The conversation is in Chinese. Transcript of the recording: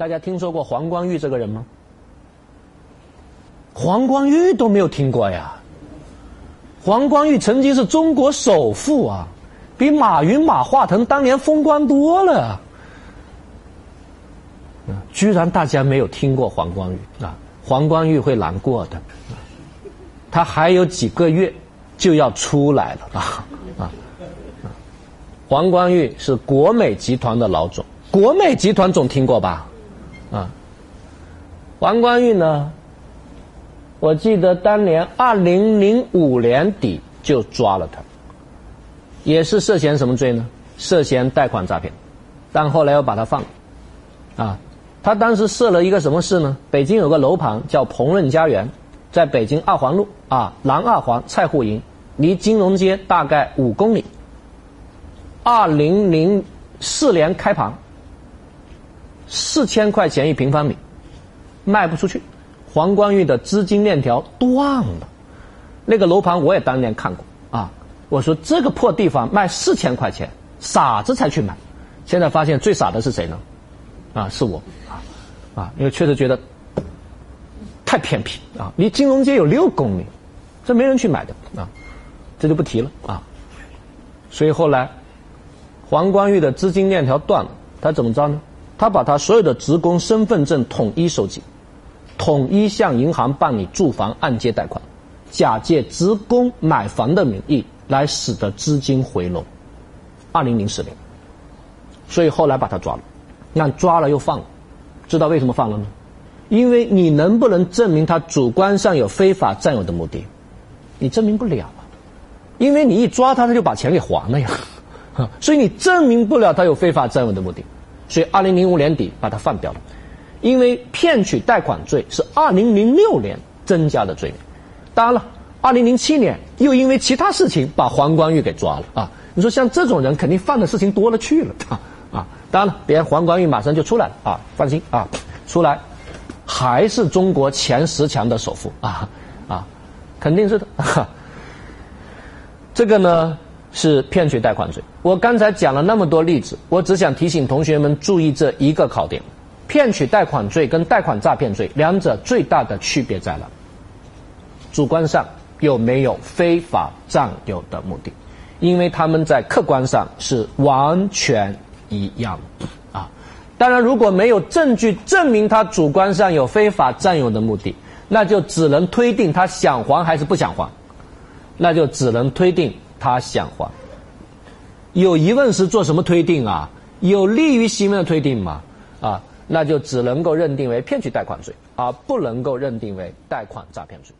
大家听说过黄光裕这个人吗？黄光裕都没有听过呀。黄光裕曾经是中国首富啊，比马云、马化腾当年风光多了。居然大家没有听过黄光裕啊！黄光裕会难过的，他还有几个月就要出来了啊啊！黄光裕是国美集团的老总，国美集团总听过吧？啊，黄光裕呢？我记得当年二零零五年底就抓了他，也是涉嫌什么罪呢？涉嫌贷款诈骗，但后来又把他放了，啊。他当时设了一个什么事呢？北京有个楼盘叫鹏润家园，在北京二环路啊南二环菜户营，离金融街大概五公里。二零零四年开盘，四千块钱一平方米，卖不出去，黄光裕的资金链条断了。那个楼盘我也当年看过啊，我说这个破地方卖四千块钱，傻子才去买。现在发现最傻的是谁呢？啊，是我。啊，因为确实觉得太偏僻啊，离金融街有六公里，这没人去买的啊，这就不提了啊。所以后来黄光裕的资金链条断了，他怎么着呢？他把他所有的职工身份证统一收集，统一向银行办理住房按揭贷款，假借职工买房的名义来使得资金回笼。二零零四年，所以后来把他抓了，那抓了又放了。知道为什么放了吗？因为你能不能证明他主观上有非法占有的目的？你证明不了啊！因为你一抓他，他就把钱给还了呀，所以你证明不了他有非法占有的目的。所以二零零五年底把他放掉了，因为骗取贷款罪是二零零六年增加的罪名。当然了，二零零七年又因为其他事情把黄光裕给抓了啊！你说像这种人，肯定犯的事情多了去了啊！啊，当然了，别黄光裕马上就出来了啊，放心啊，出来还是中国前十强的首富啊啊，肯定是的。这个呢是骗取贷款罪。我刚才讲了那么多例子，我只想提醒同学们注意这一个考点：骗取贷款罪跟贷款诈骗罪两者最大的区别在哪？主观上有没有非法占有的目的？因为他们在客观上是完全。一样的，啊，当然，如果没有证据证明他主观上有非法占有的目的，那就只能推定他想还还是不想还，那就只能推定他想还。有疑问时做什么推定啊？有利于行为的推定嘛？啊，那就只能够认定为骗取贷款罪，而不能够认定为贷款诈骗罪。